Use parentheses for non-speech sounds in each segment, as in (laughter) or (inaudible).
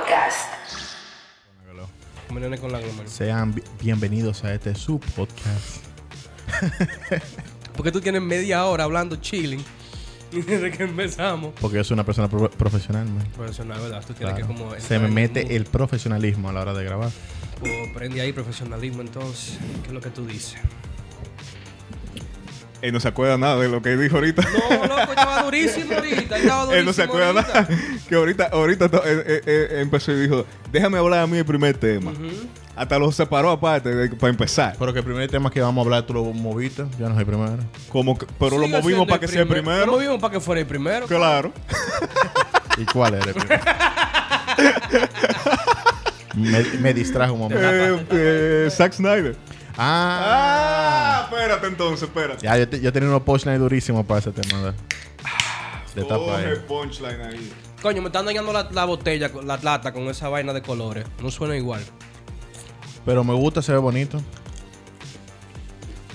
Podcast. Con. Sean bi- bienvenidos a este su podcast. Porque tú tienes media hora hablando chilling desde que empezamos. Porque yo soy una persona pro- profesional, man. Profesional, ¿verdad? Tú tienes Claro. que como... Se me mete el profesionalismo a la hora de grabar. O prende ahí profesionalismo entonces. ¿Qué es lo que tú dices? Él no se acuerda nada de lo que dijo ahorita. No, loco, estaba durísimo ahorita. Estaba durísimo Él no se acuerda ahorita. nada. Que ahorita, ahorita eh, eh, eh, empezó y dijo, déjame hablar a mí el primer tema. Hasta lo separó aparte de- para empezar. Pero que el primer tema que vamos a hablar tú lo moviste. Yo no soy primero. Como que- pero lo movimos para que sea el Lo primero. movimos para que fuera el primero. Claro. (laughs) ¿Y cuál era el primero? (laughs) me, me distrajo un momento. eh, eh, Zack Snyder. Ah. Ah, espérate entonces, espérate. Ya, yo, te- yo tenía unos punchlines durísimos para ese tema. De, de tapa Coge ahí. punchline ahí. Coño, me están dañando la, la botella, la lata con esa vaina de colores. No suena igual. Pero me gusta, se ve bonito.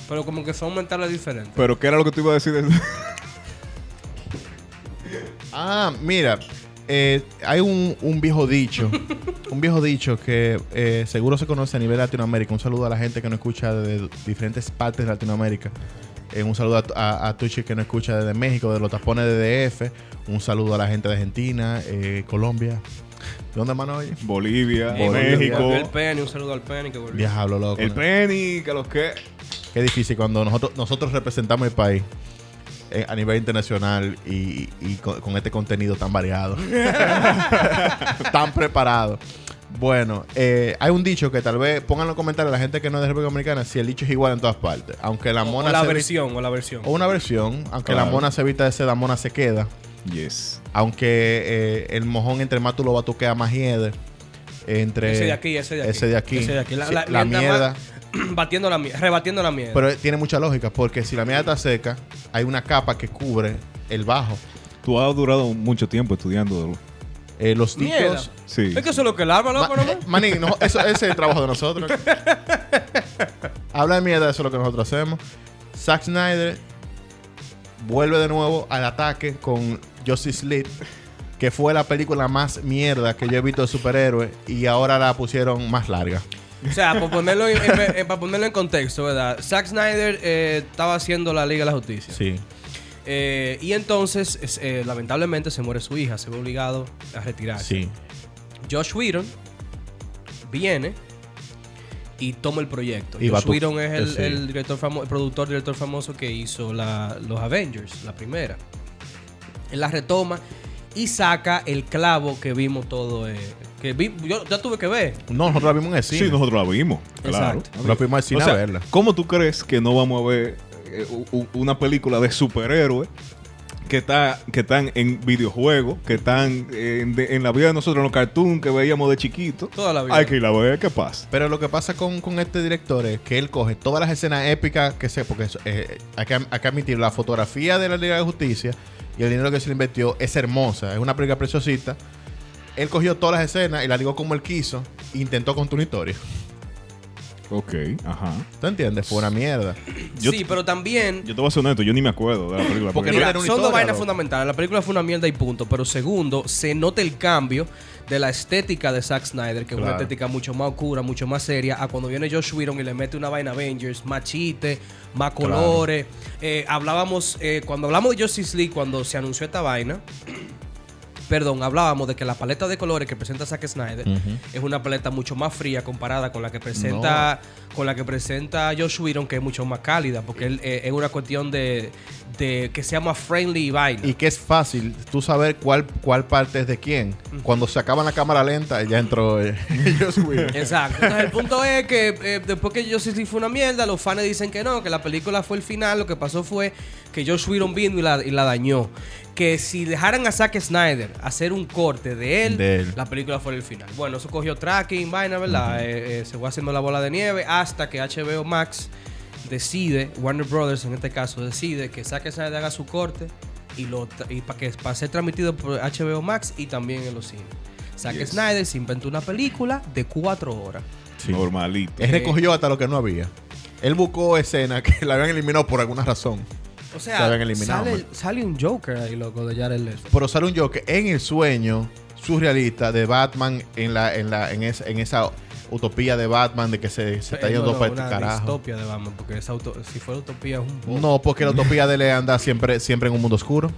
Pero como que son mentales diferentes. Pero ¿qué era lo que te iba a decir? de- Ah, mira, eh, hay un, un viejo dicho, un viejo dicho que eh, seguro se conoce a nivel de Latinoamérica. Un saludo a la gente que nos escucha de diferentes partes de Latinoamérica. Eh, un saludo a, a, a Tucci que nos escucha desde México, de los tapones de DF. Un saludo a la gente de Argentina, eh, Colombia. ¿De dónde mano oye? Bolivia, Eh, México. volvió el Penny, un saludo al Penny que volvió. Diablo, loco. El Penny, que los que. Qué difícil cuando nosotros, nosotros representamos el país eh, a nivel internacional y, y con, con este contenido tan variado, (laughs) tan preparado. Bueno, eh, hay un dicho que tal vez pongan en los comentarios la gente que no es de República Dominicana si el dicho es igual en todas partes. Aunque la mona o la se versión, o la versión. o una versión, aunque Claro. la mona se evita de ser la mona se queda. Yes. Aunque eh, el mojón entre más tú lo batuqueas más hiede. Entre Ese de aquí, ese de aquí. Ese de aquí. Ese de aquí. La, la- mierda. más- (clears throat) batiendo la rebatiendo la mierda. Pero tiene mucha lógica, porque si la mierda está seca, hay una capa que cubre el bajo. Tú has durado mucho tiempo estudiando. Eh, los dichos. Sí. es que eso es lo que larva, loco, Ma- ¿no? Manín, no, eso, ese es el trabajo de nosotros. (laughs) Habla de mierda, eso es lo que nosotros hacemos. Zack Snyder vuelve de nuevo al ataque con Justice League, que fue la película más mierda que yo he visto de superhéroes y ahora la pusieron más larga. O sea, para ponerlo en, en- en- para ponerlo en contexto, ¿verdad? Zack Snyder eh, estaba haciendo la Liga de la Justicia. Sí. Eh, y entonces, es- eh, lamentablemente, se muere su hija. Se ve obligado a retirarse. Sí. Josh Whedon viene y toma el proyecto. Y Josh Whedon es el, sí. el director famo- el productor, director famoso que hizo la- los Avengers, la primera. Él la retoma y saca el clavo que vimos todo. eh, que vi- yo ya tuve que ver. No, nosotros la vimos en el Sí, cine. nosotros la vimos. Claro. Exacto. La fuimos al cine O sea, a verla. ¿Cómo tú crees que no vamos a ver eh, una película de superhéroes que, está, que están en videojuegos, que están en, de- en la vida de nosotros, en los cartoons que veíamos de chiquito? Toda la vida. Hay que ir a ver qué pasa. Pero lo que pasa con, con este director es que él coge todas las escenas épicas que sé, porque eso, eh, hay, que, hay que admitir, la fotografía de la Liga de Justicia y el dinero que se le invirtió es hermosa, es una película preciosita. Él cogió todas las escenas y la ligó como él quiso e intentó contar una historia. Ok, ajá. ¿Tú entiendes? Fue una mierda. yo- sí, pero también. Yo te voy a ser honesto, yo ni me acuerdo de la película. Porque Porque no Mira, son dos vainas loco. fundamentales. La película fue una mierda y punto. Pero segundo, se nota el cambio de la estética de Zack Snyder, que es una Claro. estética mucho más oscura, mucho más seria, a cuando viene Josh Whedon y le mete una vaina Avengers, más chiste, más Claro. colores. Eh, hablábamos, eh, cuando hablamos de Justice League, cuando se anunció esta vaina, perdón, hablábamos de que la paleta de colores que presenta Zack Snyder es una paleta mucho más fría comparada con la que presenta con la que presenta Josh Whedon, que es mucho más cálida, porque él, eh, es una cuestión de, de que sea más friendly y vaina. Y que es fácil tú saber cuál, cuál parte es de quién. Cuando se acaba la cámara lenta, ya entró eh, (laughs) Joss Whedon. Exacto. Entonces, el (laughs) punto es que eh, después que Justice League fue una mierda, los fans dicen que no, que la película fue el final. Lo que pasó fue que Josh Whedon vino y la, y la dañó. Que si dejaran a Zack Snyder hacer un corte de él, De él. la película fue el final. Bueno, eso cogió tracking, vaina, ¿verdad? Eh, eh, se fue haciendo la bola de nieve hasta que HBO Max decide, Warner Brothers en este caso, decide que Zack Snyder haga su corte y, lo y para que para ser transmitido por HBO Max y también en los cines. Zack Yes. Snyder se inventó una película de cuatro horas. Sí. Normalito. Él recogió hasta lo que no había. Él buscó escenas que la habían eliminado por alguna razón. O Se sea, habían eliminado, sale, sale un Joker ahí, loco, de Jared Leto. Pero sale un Joker en el sueño surrealista de Batman en la en la en esa, en esa utopía de Batman de que se, se está yendo no, no, para el una carajo. distopia de Batman, porque esa auto- si fuera utopía es un. No, porque la utopía de él anda siempre, siempre en un mundo oscuro.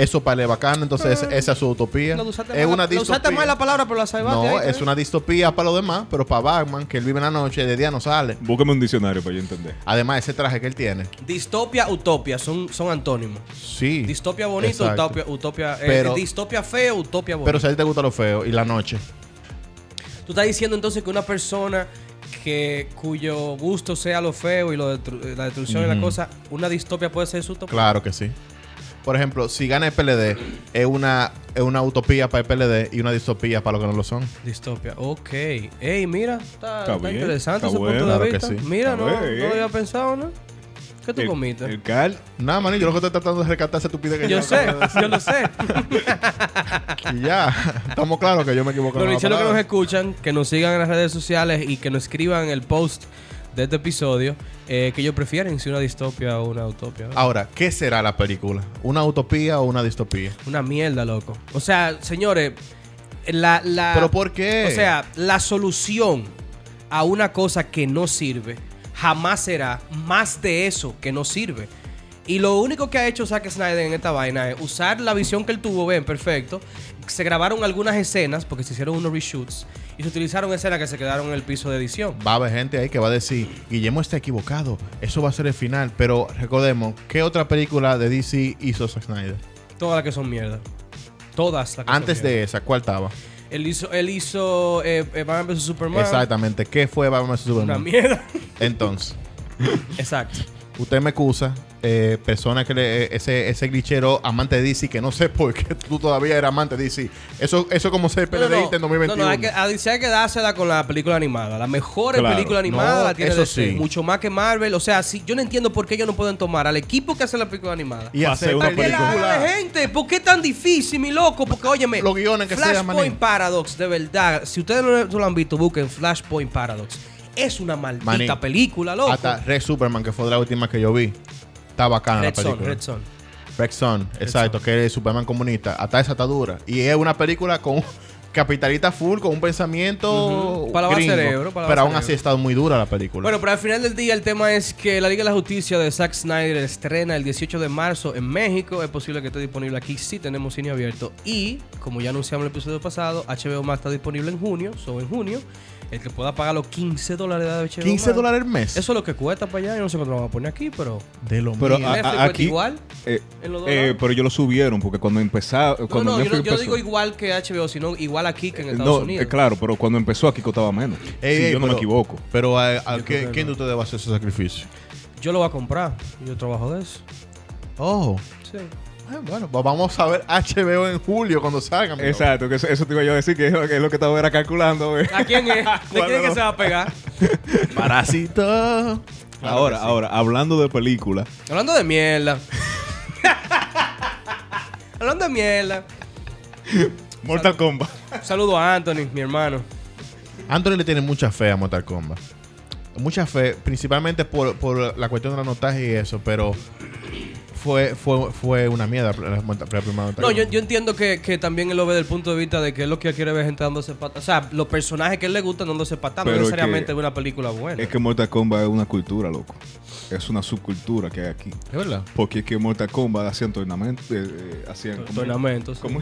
Eso para él es bacano, entonces esa es su utopía. No, usaste es mal una la- lo usaste distopía. mal la palabra, pero la salvaste. No, ahí, es ¿eh? una distopía para los demás, pero para Batman, que él vive en la noche, de día no sale. Búscame un diccionario para yo entender. Además, ese traje que él tiene. Distopia, utopia, son, son antónimos. Sí. Distopia bonito, Exacto. utopia, utopia eh, Pero- distopia feo, utopia bonito. Pero si a ti te gusta lo feo y la noche. Tú estás diciendo entonces que una persona que cuyo gusto sea lo feo y lo destru- la destrucción y la cosa, una distopia puede ser su utopía. Claro que sí. Por ejemplo, si gana el PLD, es una, es una utopía para el PLD y una distopía para los que no lo son. Distopia, ok. Ey, mira, está, Está está bien, interesante está ese bueno, punto de claro que vista. sí. Mira, no, bien. no lo había pensado, ¿no? ¿Qué tú El- comiste? El Cal. Nada, man, yo lo que estoy tratando de rescatar esa estupidez que yo yo sé, yo lo sé. (laughs) Y ya, estamos claros que yo me equivoco. Los licheros que nos escuchan, que nos sigan en las redes sociales y que nos escriban el post de este episodio, eh, que ellos prefieren si una distopia o una utopia. ¿verdad? Ahora, ¿qué será la película? ¿Una utopía o una distopía? Una mierda, loco. O sea, señores, la, la... ¿Pero por qué? O sea, la solución a una cosa que no sirve jamás será más de eso que no sirve. Y lo único que ha hecho Zack Snyder en esta vaina es usar la visión que él tuvo, ven, perfecto. Se grabaron algunas escenas, porque se hicieron unos reshoots, y se utilizaron escenas que se quedaron en el piso de edición. Va a haber gente ahí que va a decir, Guillermo está equivocado, eso va a ser el final. Pero recordemos, ¿qué otra película de DC hizo Zack Snyder? Todas las que son mierda. Todas las que Antes son mierda. de esa, ¿cuál estaba? Él hizo, él hizo eh, eh, Batman vs Superman. Exactamente, ¿qué fue Batman vs Una Superman? mierda. Entonces, (laughs) Exacto. usted me acusa, eh, persona que le, ese, ese glitchero amante de DC, que no sé por qué tú todavía eres amante de DC. Eso es como ser No, no, PLDista en no, 2021. no, hay que, a DC hay que dársela con la película animada. La mejor Claro. película animada No, la tiene eso DC. sí. Mucho más que Marvel. O sea, si, yo no entiendo por qué ellos no pueden tomar al equipo que hace la película animada. y hacer una ¿Para qué la película. de gente? ¿Por qué tan difícil, mi loco? Porque, óyeme, Los guiones que Flashpoint. Paradox, de verdad. Si ustedes no, no lo han visto, busquen Flashpoint Paradox. Es una maldita Manín. película, loco. Hasta Red Superman, que fue de la última que yo vi. Está bacana Red la Son, película. Red Son. Red Son, exacto, Son. que es Superman comunista. Hasta esa está dura. Y es una película con capitalista full, con un pensamiento. Para gringo. cerebro, para pero aún cerebro. así ha estado muy dura la película. Bueno, pero al final del día el tema es que la Liga de la Justicia de Zack Snyder estrena el 18 de marzo en México. Es posible que esté disponible aquí si tenemos cine abierto. Y, como ya anunciamos en el episodio pasado, HBO Max está disponible en junio, so en junio. El que pueda pagar los 15 dólares de HBO 15 Max. dólares al mes. Eso es lo que cuesta para allá. Yo no sé cuánto lo vamos a poner aquí, pero... de lo Pero mío. a- cuesta aquí, igual eh, en los eh, pero ellos lo subieron porque cuando empezaba. No, Cuando no, yo, no, Netflix yo empezó- digo igual que HBO, sino igual aquí que en Estados No, Unidos. eh, claro, pero cuando empezó aquí costaba menos. Ey, si ey, yo no me equivoco. Pero ¿a, Yo qué- quién de ustedes va a hacer ese sacrificio? Yo lo voy a comprar. Yo trabajo de eso. Oh. Sí. Bueno, pues vamos a ver HBO en julio cuando salga. amigo. Exacto, que eso, eso te iba yo a decir que es lo que, es lo que estaba era calculando. ¿A quién es? ¿De ¿Cuál (laughs) quién es que se va a pegar? (laughs) Parásito. ahora, ahora, hablando de película, Hablando de mierda. (laughs) Hablando de mierda. Mortal Kombat. Un saludo a Anthony, mi hermano. Anthony le tiene mucha fe a Mortal Kombat. Mucha fe, principalmente por, por la cuestión del anotaje y eso, pero fue, fue, fue una mierda la, No, yo, yo entiendo que, que también él lo ve desde el punto de vista de que él lo que quiere ver gente dándose patas. O sea, los personajes que él le gustan dándose patas no es necesariamente que- es una película buena. Es que Mortal Kombat es una cultura, loco. Es una subcultura que hay aquí. ¿Es verdad? Porque es que Mortal Kombat hacían tornamentos. eh, eh, hacían. ¿cómo- (laughs) Tornamentos. ¿Cómo,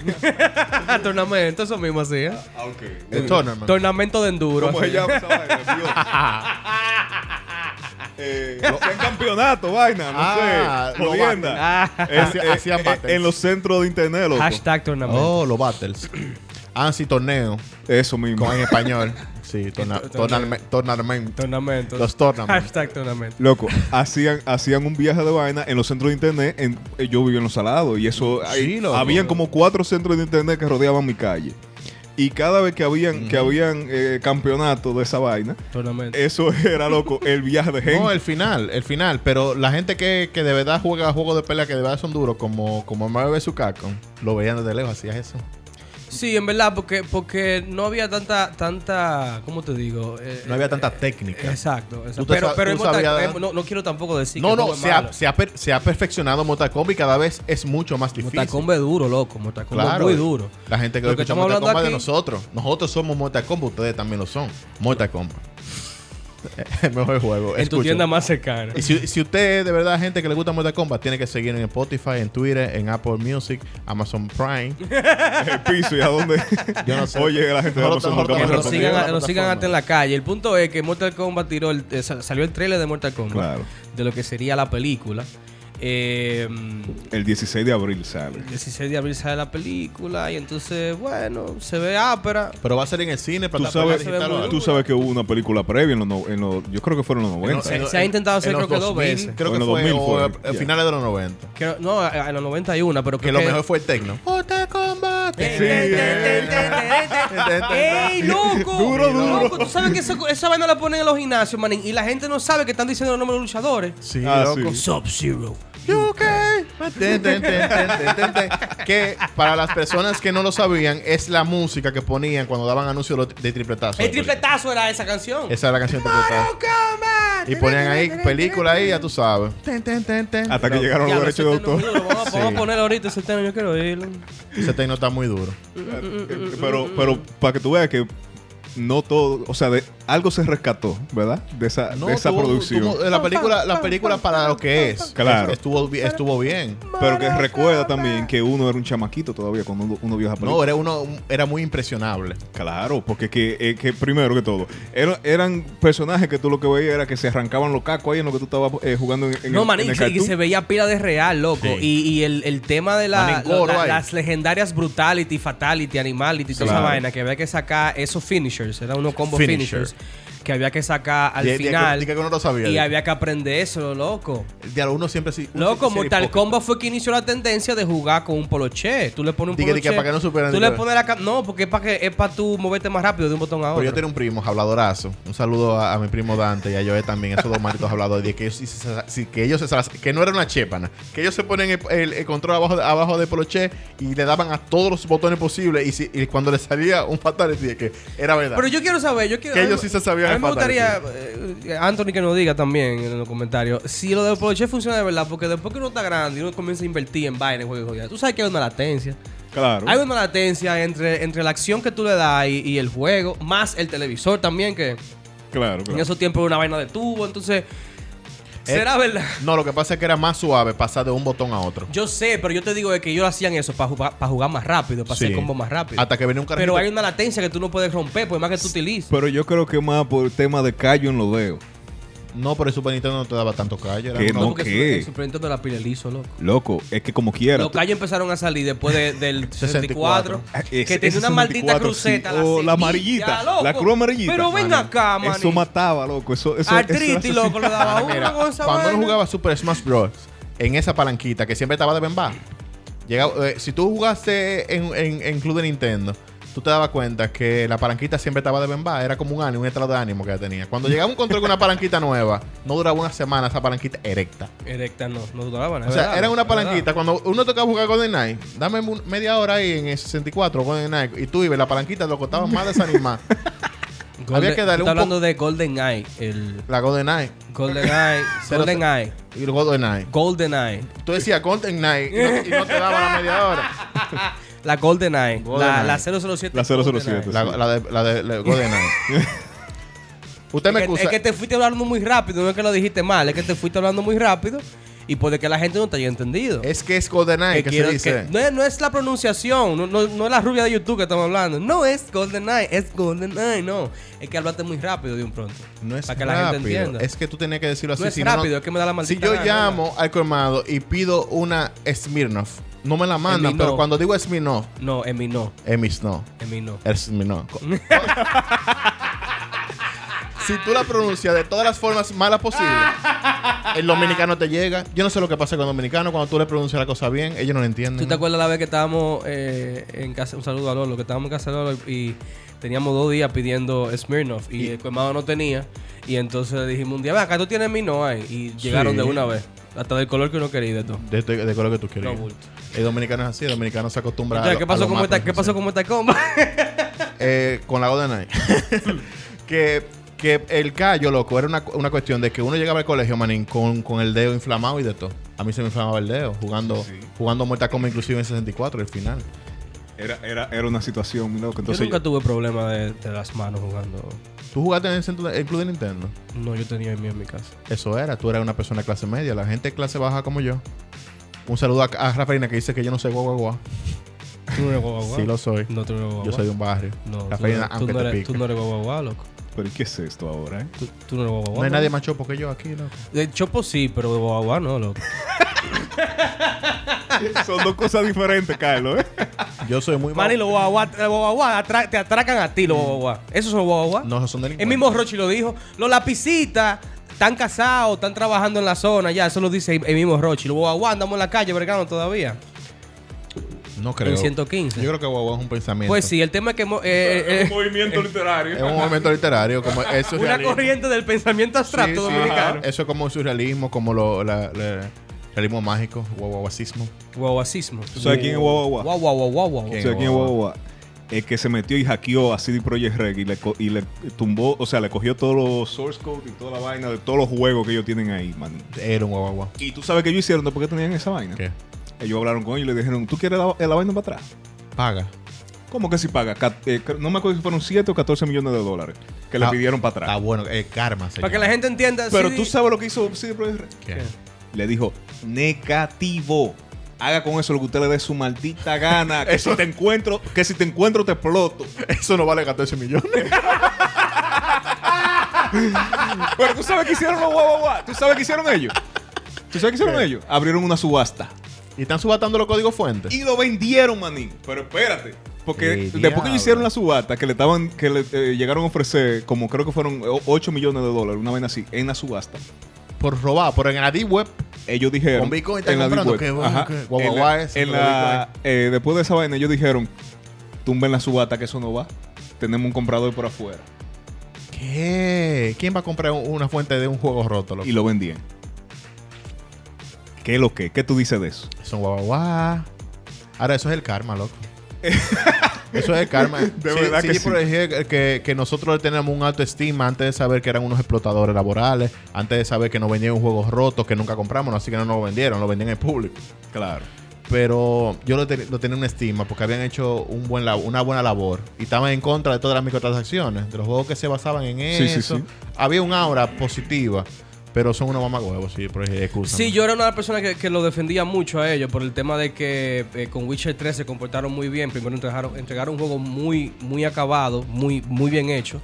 Tornamento, eso mismo así, ¿eh? Ah, ok. El tournament. Tornamento de enduro. ¿Cómo se llama. (laughs) eh, hacían campeonato, vaina, no Ah, sé. Jodienda. Ah, En- Hacían- en- hacían en- los centros de internet, loco. hashtag tornamento. Oh, los battles. Ah, sí, torneo. Eso mismo. Con en español. Sí, (laughs) tornamento. Los tournaments. Hashtag tornamento. Loco, hacían, hacían un viaje de vaina en los centros de internet. En, eh, yo vivía en los salados y eso. Sí, loco. habían como cuatro centros de internet que rodeaban mi calle. Y cada vez que habían, que habían eh, campeonatos de esa vaina, eso (laughs) era loco, el viaje de gente. No, el final, el final. Pero la gente que, que de verdad juega juegos de pelea que de verdad son duros, como, como Marvel vs. Capcom, lo veían desde lejos, hacías eso. Sí, en verdad, porque, porque no había tanta, tanta, ¿cómo te digo? Eh, No había tanta técnica. Exacto, exacto. Te Pero, pero sabías- no, no quiero tampoco decir no, que no, se ha, se, ha se ha perfeccionado Mortal Kombat y cada vez es mucho más difícil. Mortal Kombat es duro, loco. Mortal Kombat Claro. es muy duro. La gente que Lo lo que escucha Kombat de nosotros. Nosotros somos Mortal Kombat, ustedes también lo son. Mortal Kombat. (laughs) El mejor juego. En tu tienda más cercana. Y si, si usted de verdad gente que le gusta Mortal Kombat, tiene que seguir en Spotify, en Twitter, en Apple Music, Amazon Prime. (laughs) El piso y a dónde. Yo no sé. Oye, la gente de Amazon nunca Que nos sigan, nos sigan hasta en la calle. El punto es que Mortal Kombat tiró el- eh, sa- salió el trailer de Mortal Kombat. Claro. De lo que sería la película. Eh, El 16 de abril sale. 16 de abril sale la película. Y entonces, bueno, se ve ápera. Pero va a ser en el cine, Tú plataforma sabes, digital, se ve muy ¿o tú sabes que hubo una película previa en los, no- en los yo creo que fueron en los 90. Se- se ha intentado hacer en creo que dos 2000, veces. Creo que en los fue, 2000 o fue, a- a finales de los 90. Que- no, a los 91, pero Que lo que... mejor fue el eh. (laughs) ¡Ey, loco! Duro, duro. Loco, tú sabes que esa, esa vaina la ponen en los gimnasios, manín. Y la gente no sabe que están diciendo los nombres de los luchadores. Sí, Ah, loco. sí. Sub-Zero. UK. Ten, ten, ten. Que para las personas que no lo sabían, es la música que ponían cuando daban anuncios de tripletazo. El tripletazo era esa canción. Esa es la canción de tripletazo. Y ponían ahí película ahí, ya tú sabes. Ten, ten, ten, ten. Hasta que llegaron los derechos de tema autor. Vamos, a ponerlo ahorita ese tema, yo quiero oírlo. Ese techno está muy duro. pero, pero para que tú veas que no todo, o sea, de, algo se rescató, ¿verdad? De esa, de esa tuvo- producción. tuvo- la película, la película para lo que es. Claro. Estuvo, estuvo bien. Pero que recuerda también que uno era un chamaquito todavía cuando uno, uno vio esa película. No, era uno, era muy impresionable. Claro, porque que, eh, que primero que todo, era- eran personajes que tú lo que veías era que se arrancaban los cacos ahí en lo que tú estabas eh, jugando en, en No, el, manín, en el cartoon. se veía pila de real, loco. Sí. Y, y el, el tema de la, Manín, las legendarias brutality, fatality, animality, toda esa Claro. vaina, que había que sacar esos finishers, eran unos combo Finisher. finishers, que había que sacar al final. que sabía. y había que aprender eso, loco. di a uno siempre sí. Loco, Mortal. Kombat fue que inició la tendencia de jugar con un poloche. Tú le pones un poloche. que para que no Tú le pones la No, porque es para que es para tú moverte más rápido de un botón a Pero otro. yo tenía un primo, habladorazo. Un saludo a, a mi primo Dante y a Joe también. Esos dos malditos (laughs) habladores. de que ellos, sí que ellos se- que no era una chépana. Que ellos se ponen el, el- el control abajo de, abajo de Poloche y le daban a todos los botones posibles. Y, si- y cuando le salía un fatality, de que era verdad. Pero yo quiero saber, yo quiero. Que ellos sí se sabían mí me gustaría, eh, Anthony, que nos diga también en los comentarios si lo del Poloche funciona de verdad, porque después que uno está grande y uno comienza a invertir en vaina, en juegos, ya, tú sabes que hay una latencia. Claro. Hay una latencia entre, entre la acción que tú le das y, y el juego, más el televisor también, que claro, en esos tiempos era una vaina de tubo, entonces. Eh, ¿Será verdad? No, lo que pasa es que era más suave pasar de un botón a otro. Yo sé, pero yo te digo de que ellos hacían eso para jugar, para jugar más rápido, para hacer Sí. combo más rápido. Hasta que venía un carajito. pero hay una latencia que tú no puedes romper, por más que tú utilices. Pero yo creo que más por el tema de callo en los dedos. No, pero el Super Nintendo no te daba tanto callo. Era Que no, porque ¿qué? el Super Nintendo la pila liso, loco. Loco, es que como quiera. Los callos empezaron a salir después de- del (laughs) 64. 64. Ah, que tenía una maldita 64, cruceta. sí. O la semilla, amarillita. loco. La cruz amarillita. Pero ven acá, man. Eso mataba, loco. Eso, eso, Artritis, eso- loco, le daba uno Mira, con esa cuando uno jugaba Super Smash Bros. en esa palanquita que siempre estaba de bemba, llegaba, eh, si tú jugaste en, en, en Club de Nintendo, tú te dabas cuenta que la palanquita siempre estaba de bemba, era como un ánimo, un estado de ánimo que tenía. Cuando (laughs) llegaba un control con una palanquita nueva, no duraba una semana esa palanquita erecta. Erecta no, no duraban. O sea, era una palanquita. Cuando uno tocaba jugar Golden Knight, dame media hora ahí en el 64 Golden Knight y tú ibas, la palanquita lo costaba más desanimada. (laughs) Había que darle un hablando de Golden Eye. El la Golden Knight Golden (laughs) Eye. Golden Eye. y Golden Knight. Golden Eye. Tú decías Golden Knight y no, y no te daba la media hora. La Golden Eye. Golden la, la 007. La 007. Golden Eye. La, la de, la de la Golden Knight. (laughs) Usted me Es que, excusa. es que te fuiste hablando muy rápido, no es que lo dijiste mal, es que te fuiste hablando muy rápido y puede que la gente no te haya entendido. Es que es Golden Knight que, quiero- se dice. que- no, es, no es la pronunciación, no, no- no es la rubia de YouTube que estamos hablando. No es Golden Eye, es Golden Eye, no. Es que hablaste muy rápido de un pronto. No es para que la gente entienda. Es que tú tenías que decirlo así. No es si rápido, es que me da la maldita Si yo gana, llamo al colmado y pido una Smirnoff, no me la mandan, pero cuando digo Smirnoff, No, en mí no, es mis no. en mí no. Es Smirnoff. si tú la pronuncias de todas las formas malas posibles, el dominicano te llega. Yo no sé lo que pasa con el dominicano cuando tú le pronuncias la cosa bien, ellos no lo entienden. ¿Tú te acuerdas la vez que estábamos eh, en casa? Un saludo a Lolo, que estábamos en casa de Lolo y teníamos dos días pidiendo Smirnoff y el colmado no tenía. Y entonces le dijimos un día, ve acá tú tienes mi no ahí. Y llegaron Sí. de una vez. Hasta del color que uno quería y de todo. De, de, de color que tú. No, bulto. el dominicano es así, el dominicano se acostumbra Entonces, a. ¿qué pasó, a lo con esta, ¿Qué pasó con esta comba? (laughs) eh, con la Golden Eye. (laughs) que, que el callo, loco, era una, una cuestión de que uno llegaba al colegio, manín, con, con el dedo inflamado y de todo. A mí se me inflamaba el dedo jugando, Sí, sí. jugando Mortal Kombat inclusive en 64, el final. Era, era, era una situación, loco. yo nunca tuve problema de, de las manos jugando. ¿Tú jugaste en el centro de- el club de Nintendo? No, yo tenía el mío en mi casa. Eso era, tú eras una persona de clase media, la gente de clase baja como yo. Un saludo a, a Rafaelina que dice que yo no sé guau guau guau. ¿Tú no eres guau, guau, Sí lo soy. No, tú no eres guau, Yo soy de un barrio. No, tú, Rafaelina, no- tú aunque no te eres, pique. tú no eres guau, guau, loco. ¿Pero qué es esto ahora, eh? Tú, tú no guau, No hay ¿no? nadie más chopo que yo aquí, loco. De Chopo sí, pero de guau no, loco. (laughs) Son dos cosas diferentes, Carlos, ¿eh? Yo soy muy Manny, los guau, guau atra- te atracan a ti, los guau. Esos son guau. No, son delincuentes. El mismo Rochi lo dijo. Los lapicitas están casados, están trabajando en la zona, ya, eso lo dice el mismo Rochi. Los guau, andamos en la calle bregando todavía. No creo. En 115. Yo creo que guau guau es un pensamiento. Pues sí, el tema es que... mo- eh, eh, movimiento literario. Es un movimiento literario, como eso es una surrealismo. corriente del pensamiento abstracto Sí, sí, dominicano. Eso es como un surrealismo, como lo, la, la- realismo mágico, guaguaguacismo. Guauacismo. ¿Tú sabes quién es Guau, Guau, Guau? Guau, guau, guau, guau, guau. ¿Quién? O sea, ¿quién es Guau, Guau? El que se metió y hackeó a CD Projekt Red y le, y le tumbó, o sea, le cogió todos los source code y toda la vaina de todos los juegos que ellos tienen ahí, man. Era un guaguaguá. Y tú sabes que ellos hicieron después que tenían esa vaina. ¿Qué? Ellos hablaron con ellos y le dijeron, ¿tú quieres la, la vaina para atrás? Paga. ¿Cómo que si paga? Eh, no me acuerdo si fueron 7 o 14 millones de dólares que le Ah, pidieron para atrás. Está bueno. Eh, karma, señor. Para que la gente entienda. Pero sí, tú sabes lo que hizo CD Projekt Red. ¿Qué? Le dijo, negativo. Haga con eso lo que usted le dé su maldita gana. Que si te encuentro, que si te encuentro te exploto. Eso no vale 14 millones. Pero tú sabes que hicieron los guau, guau, guau. Tú sabes que hicieron ellos. ¿Tú sabes qué hicieron ¿Qué? ellos? Abrieron una subasta. Y están subatando los códigos fuentes. Y lo vendieron, manín. Pero espérate. Porque ¡Qué después que ellos hicieron la subasta, que le estaban, que le eh, llegaron a ofrecer, como creo que fueron 8 millones de dólares, una vaina así, en la subasta. Por robar, por en la deep web. Ellos dijeron. Con Bitcoin están en la comprando, ajá, en guau, la- en la- eh, Después de esa vaina, ellos dijeron: tumben la subasta, que eso no va. Tenemos un comprador por afuera. ¿Qué? ¿Quién va a comprar un- una fuente de un juego roto? loco? Y lo vendían. ¿Qué es lo que? ¿Qué tú dices de eso? Son guaguaguá. Ahora, eso es el karma, loco. (laughs) eso es el karma. De verdad que sí. ejemplo, que, que nosotros tenemos un alto estima antes de saber que eran unos explotadores laborales, antes de saber que nos vendían un juego roto que nunca compramos, así que no nos lo vendieron, lo vendían en público. Claro. Pero yo lo, te- lo tenía una estima porque habían hecho un buen lab- una buena labor y estaban en contra de todas las microtransacciones, de los juegos que se basaban en Sí, sí, eso. sí. Había un aura positiva, pero son unos mamagüevos, sí, por excúsame. Sí, yo era una de las personas que, que lo defendía mucho a ellos por el tema de que eh, con Witcher 3 se comportaron muy bien. Primero entregaron, entregaron un juego muy, muy acabado, muy, muy bien hecho.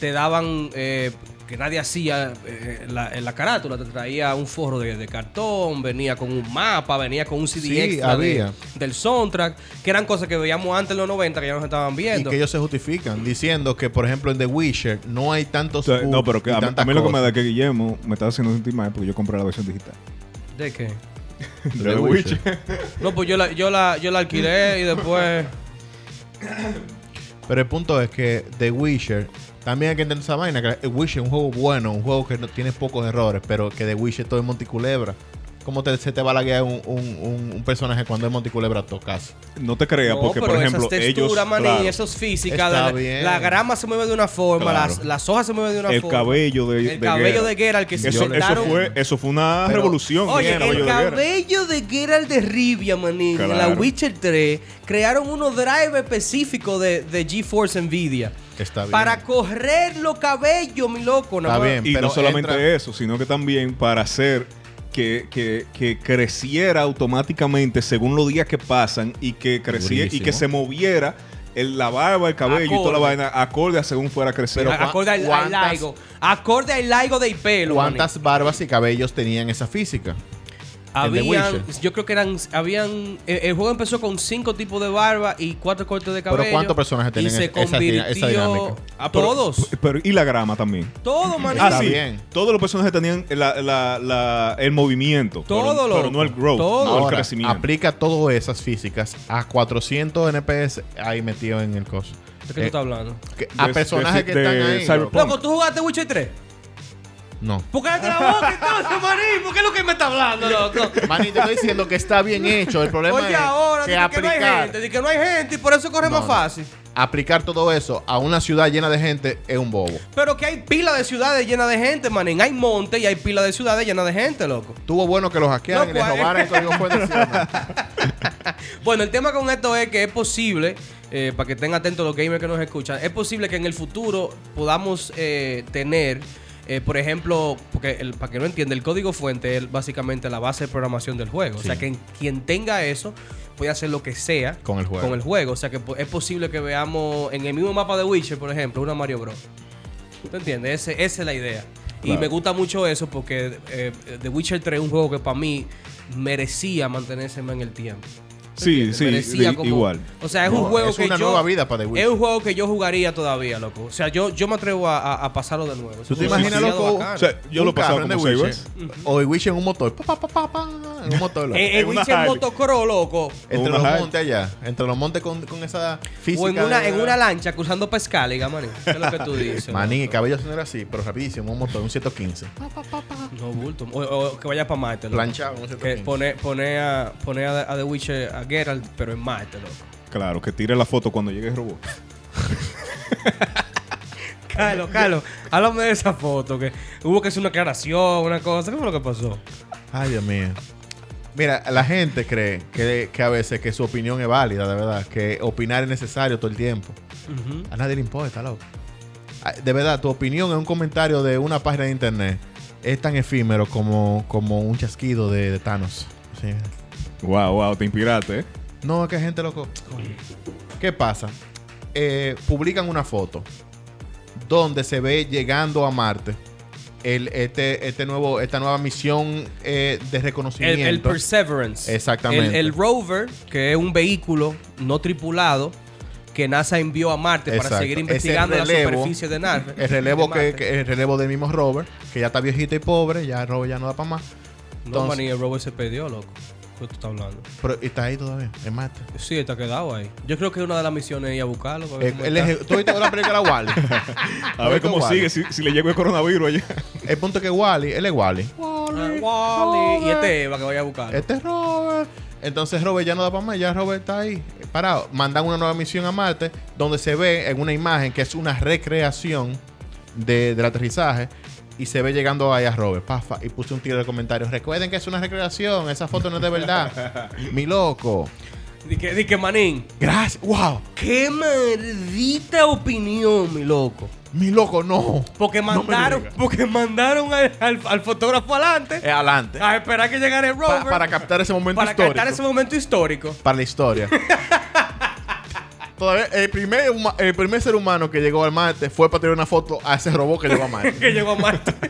Te daban, eh, que nadie hacía eh, la, en la carátula, te traía un forro de, de cartón, venía con un mapa, venía con un CD Sí, extra de- había. del soundtrack, que eran cosas que veíamos antes en los 90 que ya nos estaban Y viendo. que ellos se justifican diciendo que, por ejemplo, en The Witcher no hay tantos. O sea, no, pero que y a, mí- a tantas mí lo que me da que Guillermo me está haciendo sentir mal porque yo compré la versión digital. ¿De qué? De (laughs) De The Witcher. No, pues yo la, yo la, yo la alquilé y después... Pero el punto es que The Witcher. También hay que entender esa vaina. Que The Witcher es un juego bueno, un juego que no tiene pocos errores, pero que The Witcher todo es Monticulebra. ¿Cómo te, se te va a laguear un, un, un, un personaje cuando es Monticulebra tocas? No te creas, No, porque pero por ejemplo, esas texturas, ellos. maní, claro, esos físicas, Está la, bien. la grama se mueve de una forma, Claro. las, las hojas se mueven de una el forma. cabello de. El cabello de Geralt que se eso, eso fue, eso fue una Pero- revolución. Oye, el el cabello de Geralt. cabello de Geralt de Rivia, manín, en la. Witcher 3, crearon unos drive específicos de, de GeForce Nvidia. Está bien. Para correr los cabellos, mi loco. Está bien. Y Pero no solamente entra- eso, sino que también para hacer que, que, que creciera automáticamente según los días que pasan y que creciera y que se moviera el, la barba, el cabello y toda la vaina acorde a según fuera creciendo. Acorde al, al ¿cuántas- laigo. Acorde al laigo del pelo. ¿Cuántas barbas y cabellos tenían esa física? Habían, yo creo que eran, habían, el juego empezó con cinco tipos de barba y cuatro cortes de cabello. Pero ¿cuántos personajes y tenían se esa- esa convirtió esa dinámica? Todos, Pero, y la grama también. todos, man. Ah, sí. bien. Todos los personajes tenían la- la- la- el movimiento. Todo, pero, pero no el growth. Todo. No el crecimiento. aplica todas esas físicas a 400 NPS ahí metido en el coso. ¿De qué tú Eh, estás hablando? que- a de- personajes de- que de están ahí. Loco, ¿tú jugaste Witcher 3? No. ¿Por qué la boca entonces, (laughs) manín? ¿Por qué es lo que me está hablando, loco? Manito, estoy diciendo que está bien hecho. El problema Oye, es ahora, que dice que no hay gente, que no hay gente y por eso corre No, más no. fácil. aplicar todo eso a una ciudad llena de gente es un bobo. Pero que hay pila de ciudades llenas de gente, manín. Hay monte y hay pila de ciudades llenas de gente, loco. Tuvo bueno que los hackearan y les pues. robaran el código fuente. ¿sí o no? (laughs) Bueno, el tema con esto es que es posible, eh, para que estén atentos los gamers que nos escuchan, es posible que en el futuro podamos eh, tener, eh, por ejemplo, porque el, para que no entienda, el código fuente es básicamente la base de programación del juego. O sea, que en- quien tenga eso puede hacer lo que sea Con el juego. Con el juego. O sea, que es posible que veamos en el mismo mapa de Witcher, por ejemplo, una Mario Bros. ¿Tú entiendes? Ese- esa es la idea. Y me gusta mucho eso porque eh, The Witcher 3 es un juego que para mí merecía mantenerse en el tiempo. ¿Tú Sí, sí, de- como- igual. O sea, es No, un juego es que una yo. nueva vida para The Witcher. Es un juego que yo jugaría todavía, loco. O sea, yo, yo me atrevo a, a- a pasarlo de nuevo. ¿Tú te imaginas, loco? O sea, yo Un lo en como The Witcher. O el Witcher en un motor. Pa, pa, pa, pa, pa, en un motor. loco. Eh, eh, en Witcher. Motocross, loco. entre los montes allá. Entre los montes con, con esa física. O en una, en una lancha cruzando pescáliga, maní. ¿Qué es lo que tú dices? (laughs) Maní, el cabello no era así, pero rapidísimo. Un motor, un 115. No, bulto. O, o que vaya para Marte, loco. Planchado, un Que 115. pone, pone, a, pone a, a The Witcher, a Geralt, pero en Marte, loco. Claro, que tire la foto cuando llegue el robot. (laughs) Carlos, Carlos, háblame de esa foto, que hubo que hacer una aclaración, una cosa. ¿Qué fue lo que pasó? Ay, Dios mío. Mira, la gente cree que, que a veces que su opinión es válida, de verdad. Que opinar es necesario todo el tiempo. A nadie le importa, loco. Ay, De verdad, tu opinión en un comentario de una página de internet es tan efímero como, como un chasquido de, de Thanos. Sí. Wow, wow, te inspiraste, ¿eh? No, es que gente loco. ¿Qué pasa? Eh, publican una foto donde se ve llegando a Marte el, este, este nuevo, esta nueva misión eh, de reconocimiento. el Perseverance. Exactamente. El, el rover, que es un vehículo no tripulado que NASA envió a Marte para seguir investigando la superficie de Marte. el relevo de que, Marte. que- el relevo del mismo Robert, que ya está viejito y pobre, ya el Robert ya no da para más. No, Entonces- maní, el rover se perdió, loco. ¿Qué tú estás hablando? Pero está ahí todavía, en Marte. Sí, está quedado ahí. Yo creo que una de las misiones es ir a buscarlo. para ver Eh, es- ¿Tú viste la película Wally? (laughs) A ver cómo sigue, si, si le llegó el coronavirus allá. El punto es que Wally, él es Wally. Ah, Wally. Y este Eva que vaya a buscarlo. Este es Robert. Entonces Robert ya no da para más, ya Robert está ahí parado. Mandan una nueva misión a Marte donde se ve en una imagen que es una recreación de- del aterrizaje y se ve llegando ahí a Robert. Pafa, y puse un tiro de comentarios. Recuerden que es una recreación, esa foto no es de verdad. (laughs) Mi loco. Di que, di que manín. Gracias. Wow. Qué maldita opinión, mi loco. Mi loco, no. Porque mandaron, porque mandaron al, al- al fotógrafo adelante Es adelante. a esperar que llegara el Pa- rover para captar ese momento para histórico. captar ese momento histórico. para la historia. (laughs) Todavía el primer, huma- el primer ser humano que llegó al Marte fue para tener una foto a ese robot que llegó a Marte. (laughs) que llegó a Marte. (laughs)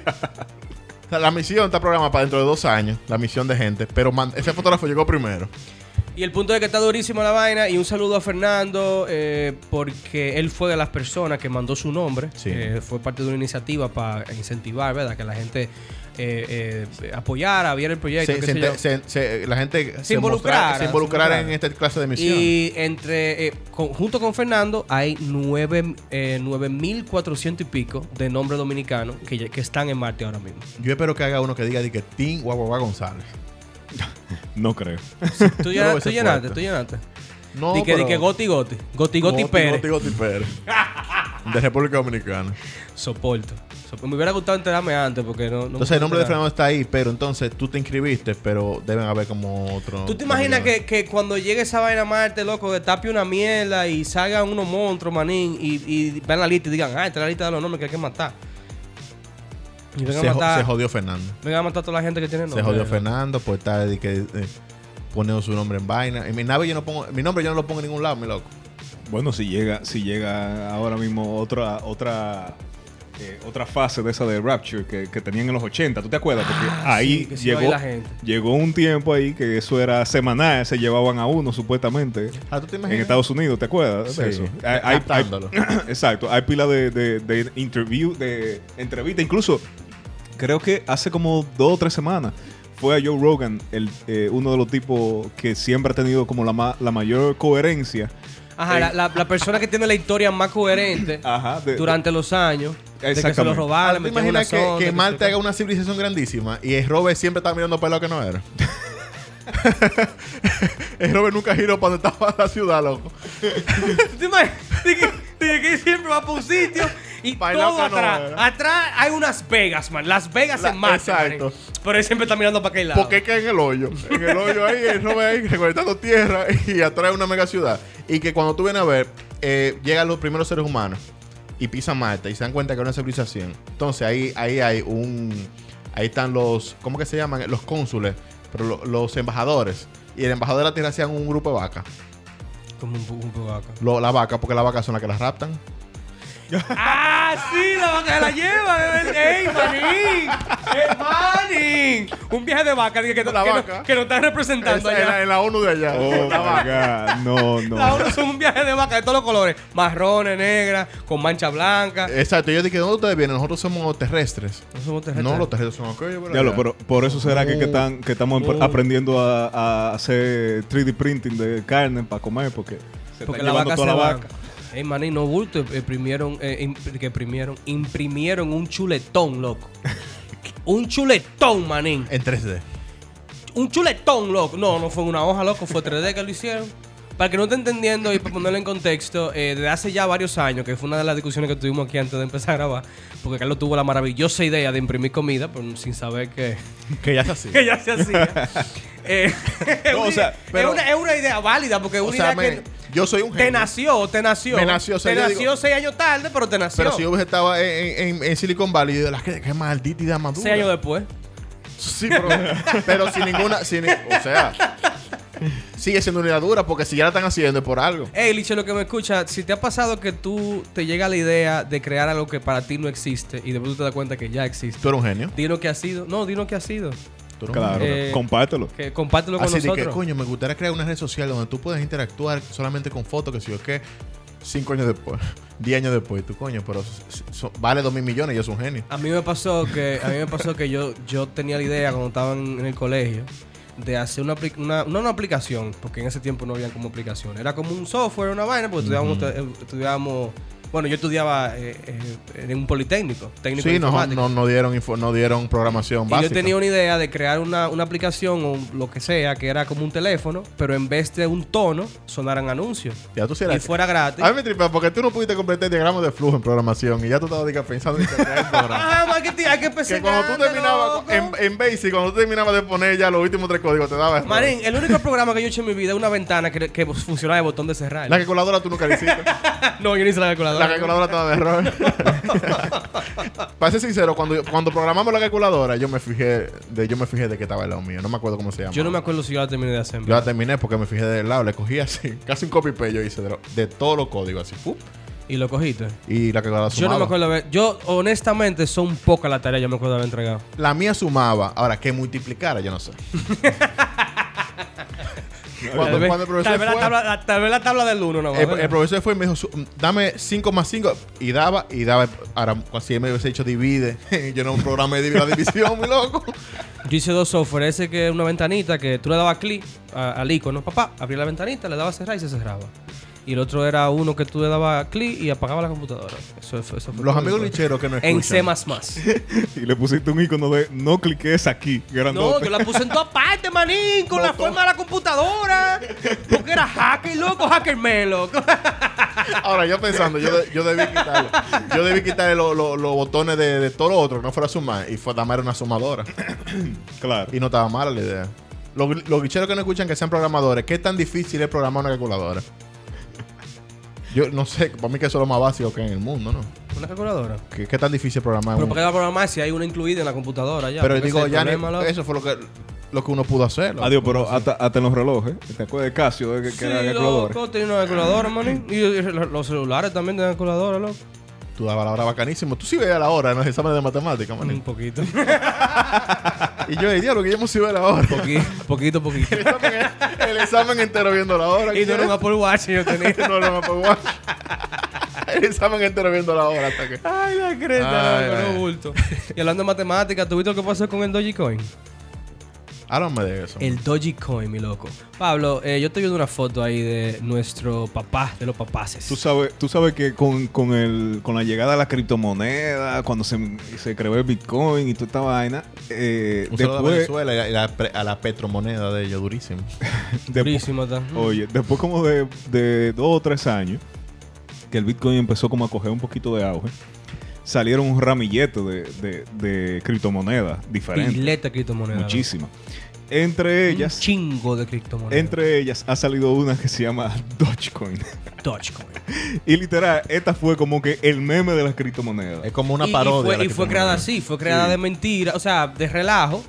O sea, la misión está programada para dentro de dos años, la misión de gente, pero man- ese fotógrafo llegó primero. y el punto es que está durísima la vaina. Y un saludo a Fernando, eh, porque él fue de las personas que mandó su nombre. Sí. Eh, fue parte de una iniciativa para incentivar, ¿verdad? Que la gente eh, eh, apoyara, viera el proyecto. Se- qué se sé yo. se- se- la gente Se involucrara, mostra- se involucrara se en esta clase de misión. Y entre, eh, con- junto con Fernando, hay nueve, eh, 9.400 y pico de nombres dominicanos que, que están en Marte ahora mismo. Yo espero que haga uno que diga de que Tim Guaguaguá González. No creo. ¿Tú, (laughs) Yo llena- lo tú llenaste? ¿Tú llenaste? No, di que, di pero- que Goti Goti. Goti Goti Pérez. Goti Goti Pérez. (laughs) de República Dominicana. Soporto. Me hubiera gustado enterarme antes porque no... Entonces el nombre de. Fernando está ahí, pero entonces tú te inscribiste, pero deben haber como otro. ¿Tú te imaginas que, que cuando llegue esa vaina a Marte, loco, destape una mierda y salgan unos monstruos, manín, y, y vean la lista y digan, ah, esta es la lista de los nombres que hay que matar? Y se, a jo- matar, se jodió Fernando? vengan a matar a toda la gente que tiene Se nombre. jodió ¿no? Fernando por estar de que, eh, poniendo su nombre en vaina. Y mi nave yo no pongo, mi nombre yo no lo pongo en ningún lado, mi loco. Bueno, si llega, si llega ahora mismo otra, otra, eh, otra fase de esa de Rapture que, que tenían en los 80, ¿tú te acuerdas? Porque Ah, ahí sí, llegó, la gente. llegó un tiempo ahí que eso era semanal, se llevaban a uno supuestamente Ah, ¿tú te en? Estados Unidos, ¿te acuerdas de eso? Hay- hay- captándolo. (coughs) exacto, hay pila de, de, de interview, de entrevista, incluso creo que hace como dos o tres semanas fue a Joe Rogan, el, eh, uno de los tipos que siempre ha tenido como la, ma- la mayor coherencia Ajá, la, la- la persona que tiene la historia más coherente (laughs) Ajá, de- durante los años. De que se lo robaron, ¿Te imaginas que, que que Marte haga una civilización grandísima y el Robert siempre está mirando para lo que no era? (laughs) el Robert nunca giró para donde estaba la ciudad, loco. (laughs) ¿Te imaginas? De que, siempre va para un sitio y Baila todo que no atrás. atrás hay unas Vegas, man. Las Vegas La- en Marte. exacto. man. Pero él siempre está mirando para aquel lado. Porque cae en el hoyo. En el hoyo ahí, el Robert ahí recolectando tierra y atrae una mega ciudad. Y que cuando tú vienes a ver, eh, llegan los primeros seres humanos y pisan Marte y se dan cuenta que es una civilización. Entonces ahí, ahí hay un. Ahí están los. ¿Cómo que se llaman? Los cónsules, pero lo- los embajadores. Y el embajador de la tierra hacían un grupo de vacas. Como un, un poco vaca. Lo- la vaca, porque las vacas son las que las raptan. ¡Ah, sí! ¡La vaca se la lleva! ¡Ey, manín! ¡Eh, manín! Un viaje de vaca que, La que, no- vaca. que nos están representando Esa- en, la, allá. en la ONU de allá. Oh La vaca. my God. No, no. La ONU son un viaje de vaca de todos los colores. Marrones, negras, con mancha blanca. Exacto. Yo dije, ¿de dónde ustedes vienen? Nosotros somos terrestres. No somos terrestres. No, los terrestres son aquellos. pero Diablo, pero por eso será que, que, están, que estamos Oh. aprendiendo a, a hacer 3D printing de carne para comer porque se Porque está la llevando vaca toda se la va. Ey, manín, no bulto. Imprimieron, eh, imp- que imprimieron, imprimieron un chuletón, loco. (laughs) un chuletón, manín. En 3D. Un chuletón, loco. No, no fue una hoja, loco. Fue 3D que lo hicieron. Para que no esté entendiendo y para ponerlo en contexto, eh, desde hace ya varios años, que fue una de las discusiones que tuvimos aquí antes de empezar a grabar, porque Carlos tuvo la maravillosa idea de imprimir comida, pero sin saber que, Que ya es (laughs) así. que ya se hacía. (laughs) Eh, es No, o sea, es, pero- una, es una idea válida, porque es una idea que yo soy un te genio. nació, te nació. Me nació, o sea, te yo nació digo- seis años tarde, pero te nació. Pero si yo hubiese estado en, en- en Silicon Valley, yo digo, la que, que maldita idea madura. seis años después. Sí, pero, pero sin ninguna. Sin, o sea, sigue siendo una idea dura porque si ya la están haciendo es por algo. Hey, Liche, lo que me escucha, si te ha pasado que tú te llega la idea de crear algo que para ti no existe y después tú te das cuenta que ya existe, Tú eres un genio. dinos que ha sido. No, dinos que ha sido. Claro, Eh, compártelo. Que compártelo con Así de que, nosotros. coño, me gustaría crear una red social donde tú puedas interactuar solamente con fotos, que si yo qué, cinco años después, (laughs) diez años después, tú coño, pero so- vale dos mil millones y yo soy un genio. A mí me pasó que a mí me pasó que yo yo tenía la idea cuando estaba en, en el colegio de hacer una, una no una aplicación, porque en ese tiempo no había como aplicación, era como un software, una vaina, porque estudiábamos, eh, estudiábamos bueno, yo estudiaba eh, eh, en un politécnico, técnico Sí, no, no, no dieron info- no dieron programación Y básica. yo tenía una idea de crear una, una aplicación o lo que sea, que era como un teléfono, pero en vez de un tono, sonaran anuncios. Ya tú Y fuera gratis. A mí me tripea porque tú no pudiste completar el diagrama de flujo en programación y ya tú estabas pensando en crear el programa. (laughs) Ah, que, hay que empezar. que cuando tú terminabas en, en Basic, cuando tú terminabas de poner ya los últimos tres códigos, te daba. Marín, el único programa que yo he hecho en mi vida es una ventana que, que funcionaba de botón de cerrar. La calculadora tú nunca la hiciste. (laughs) no, yo ni hice la calculadora. La calculadora estaba de error. (laughs) Para ser sincero, cuando, cuando programamos la calculadora, yo me fijé de, yo me fijé de que estaba el lado mío. No me acuerdo cómo se llama. Yo no me acuerdo si yo la terminé de hacer. Yo la terminé porque me fijé del lado, le cogí así, (laughs) casi un copy paste yo hice de, lo- de todos los códigos así. Y lo cogiste. y la calculadora Yo no sumaba. me acuerdo haber. Yo, honestamente, son pocas las tareas que yo me acuerdo haber entregado. La mía sumaba, ahora que multiplicara, yo no sé. (laughs) cuando, tal, vez, cuando el profesor tal vez la fue- tabla, la- tal vez la tabla del 1 no el, el profesor fue y me dijo, "Su- dame 5 más 5. Y daba, y daba. Ahora, si él me hubiese dicho divide, (laughs) yo no un programa de dividir la división, (laughs) muy loco. Yo hice dos software. Ese que es una ventanita que tú le dabas clic al icono. Papá, abría la ventanita, le dabas cerrar y se cerraba. Y el otro era uno que tú le dabas clic y apagaba la computadora. Eso, fue- eso fue Los amigos lo que- licheros que no escuchan. En C++. (laughs) Y le pusiste un icono de no cliques aquí, No, grandote. yo la puse en todas partes, manín, con la forma de la computadora. Porque era hacker, loco, hacker loco. (laughs) Ahora, yo pensando, yo, de- yo debí quitarle. Yo debí quitarle los los- los botones de, de todo lo otro, que no fuera sumar. Y fue damar una sumadora. (coughs) Claro. Y no estaba mala la idea. Los, los bicheros que no escuchan que sean programadores, ¿qué tan difícil es programar una calculadora? Yo no sé, para mí que eso es lo más básico que hay en el mundo, ¿no? Una calculadora. ¿Qué, qué tan difícil programar Pero un- ¿para qué va a programar si hay una incluida en la computadora ya? Pero digo, ya problema, loco. eso fue lo que, lo que uno pudo hacer. Adiós, pero hasta, hasta en los relojes. ¿Te acuerdas de Casio? De que, que Sí, era calculadora. loco, tenía una calculadora, manín. Y, y los celulares también tienen calculadora, loco. Tú dabas la hora bacanísimo. Tú sí veías la hora en los exámenes de matemáticas, man. Un poquito. (laughs) Y yo, diablo, que yo me sí veo la hora. poquito, poquito, poquito. (laughs) El examen, el examen entero viendo la hora. y no era un Apple Watch yo tenía. (laughs) no, no, Apple Watch. El examen entero viendo la hora hasta que. Ay, la creta, Ay, loco, ay. no bulto. Y hablando de matemáticas, ¿tú viste lo que pasó con el Dogecoin? Háblame de eso. El Dogecoin, mi loco. Pablo, eh, yo estoy viendo una foto ahí de nuestro papá, de los papaces. Tú sabes, tú sabes que con, con, el, con la llegada de la criptomoneda, cuando se, se creó el Bitcoin y toda esta vaina, eh, Un saludo a después, Venezuela y a la, pre- a la petromoneda de ellos, durísimo. (laughs) después, Durísimo, está. oye, después como de, de dos o tres años, que el Bitcoin empezó como a coger un poquito de auge, salieron un ramillete de, de, de criptomonedas diferentes. Pileta de criptomonedas. Muchísimas. Entre Un ellas, chingo de criptomonedas. entre ellas ha salido una que se llama (laughs) Dogecoin. Dogecoin. (laughs) y literal, esta fue como que el meme de las criptomonedas. Es como una Y- y parodia. fue- Y fue, creada así, fue creada Sí. de mentira, o sea, de relajo.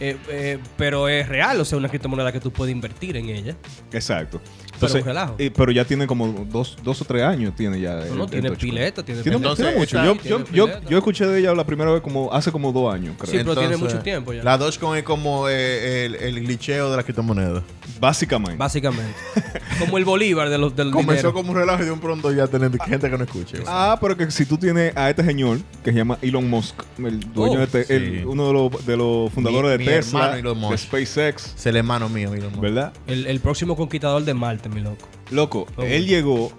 Eh, eh, pero es real, o sea, una criptomoneda que tú puedes invertir en ella. Exacto. Pero un relajo. eh, pero ya tiene como dos, dos o tres años tiene ya. No, el- no, el tiene pileta, tiene Tiene. Entonces, tiene mucho. Yo, tiene yo, yo, yo escuché de ella la primera vez como hace como dos años, creo. Sí, pero tiene Entonces, mucho tiempo ya. La Dogecoin es como eh, el, el glitcheo de la criptomoneda. Básicamente. Básicamente. (laughs) Como el Bolívar de los, del Comenzó dinero. como un relajo y de un pronto ya tener gente que no escuche. Ah, pero que si tú tienes a este señor que se llama Elon Musk, el dueño Oh, de te- sí. el- uno de los, de los fundadores Mi- de mi Tesla, hermano Elon de Musk. SpaceX, Es el hermano mío, Elon Musk. ¿verdad? El, el próximo conquistador de Marte, mi loco. Loco, Oh. él llegó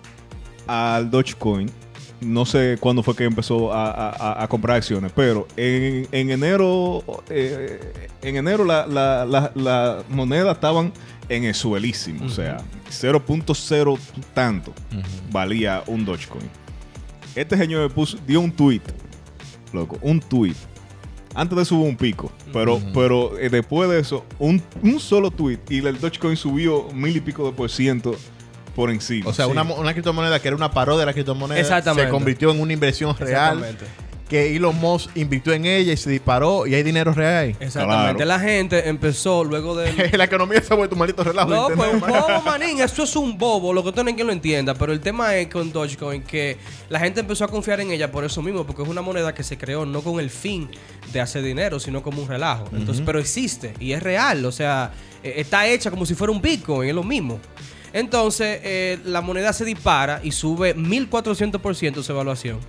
al Dogecoin. No sé cuándo fue que empezó a, a- a- a comprar acciones, pero en, en enero, eh, en enero la, la, la, la moneda estaban en el suelísimo, o sea, 0.0 tanto valía un Dogecoin. Este señor puso, dio un tweet, loco, un tweet. Antes de subir un pico, pero, pero eh, después de eso, un, un solo tweet y el Dogecoin subió mil y pico de por ciento por encima. O sea, Sí. una, una criptomoneda que era una parodia de la criptomoneda se convirtió en una inversión real Exactamente. Que Elon Musk invirtió en ella y se disparó y hay dinero real ahí. Exactamente. Claro. La gente empezó luego de. (laughs) la economía se ha vuelto un maldito relajo. No, pues un bobo, manín. Eso es un bobo. Lo que tienen que lo entienda. Pero el tema es con Dogecoin que la gente empezó a confiar en ella por eso mismo. Porque es una moneda que se creó no con el fin de hacer dinero, sino como un relajo. Entonces, pero existe y es real. O sea, eh, está hecha como si fuera un Bitcoin. Es lo mismo. Entonces, eh, la moneda se dispara y sube 1400% su evaluación.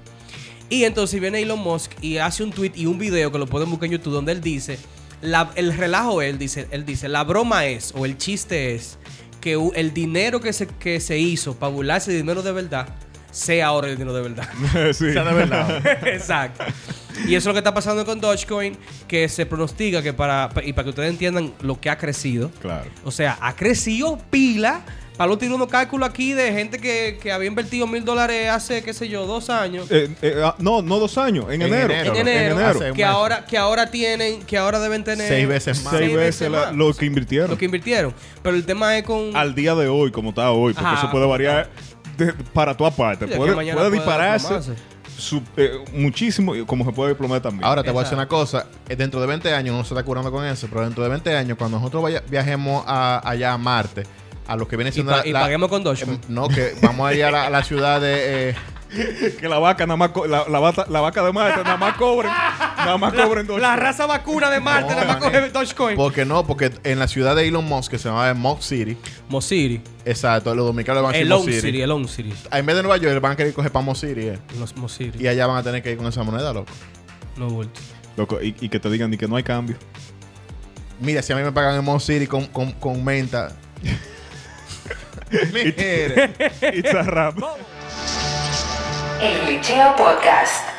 Y entonces viene Elon Musk y hace un tweet y un video que lo pueden buscar en YouTube donde él dice, la- el relajo él dice, él dice, la broma es o el chiste es que el dinero que se, que se hizo para burlarse de dinero de verdad sea ahora el dinero de verdad. (laughs) sí. O sea, de verdad. (laughs) Exacto. Y eso es lo que está pasando con Dogecoin, que se pronostica que para, y para que ustedes entiendan lo que ha crecido, Claro. o sea, ha crecido pila. Pablo tiene unos cálculos aquí de gente que, que había invertido mil dólares hace, qué sé yo, dos años. Eh, eh, ah, no, no dos años, en, En enero. enero, en enero, en que ahora que ahora tienen que ahora deben tener Seis veces más. Seis veces la- más lo que invirtieron. lo que invirtieron pero el tema es con Al día de hoy, como está hoy, porque Ajá. eso puede variar de- para tu aparte. Sí, puede mañana puede puede dispararse su- eh, muchísimo, y como se puede desplomar también. Ahora te voy a decir una cosa. eh, Dentro de 20 años, no se está curando con eso, pero dentro de 20 años, cuando nosotros vaya- viajemos a- allá a Marte, a lo que viene y, siendo pa- la- y la- paguemos con Dogecoin em, No, que vamos a ir a la, a la ciudad de... eh, que la vaca nada más la, la vaca, la vaca de Marte nada más cobren, nada más cobren dos. la raza vacuna de Marte No, nada más coge Dogecoin porque no, porque en la ciudad de Elon Musk, que se llama Mock City, Mosiri exacto, los dominicanos van a decir Mock City. City el Own City En vez de Nueva York, van a querer coger para Mock City, eh. los Mosiri Y allá van a tener que ir con esa moneda, loco. no bulto Loco, y, y que te digan ni que no hay cambio. Mira, si a mí me pagan en Mock City con, con, con menta. Mire. It's a rap. El Glitcheo Podcast.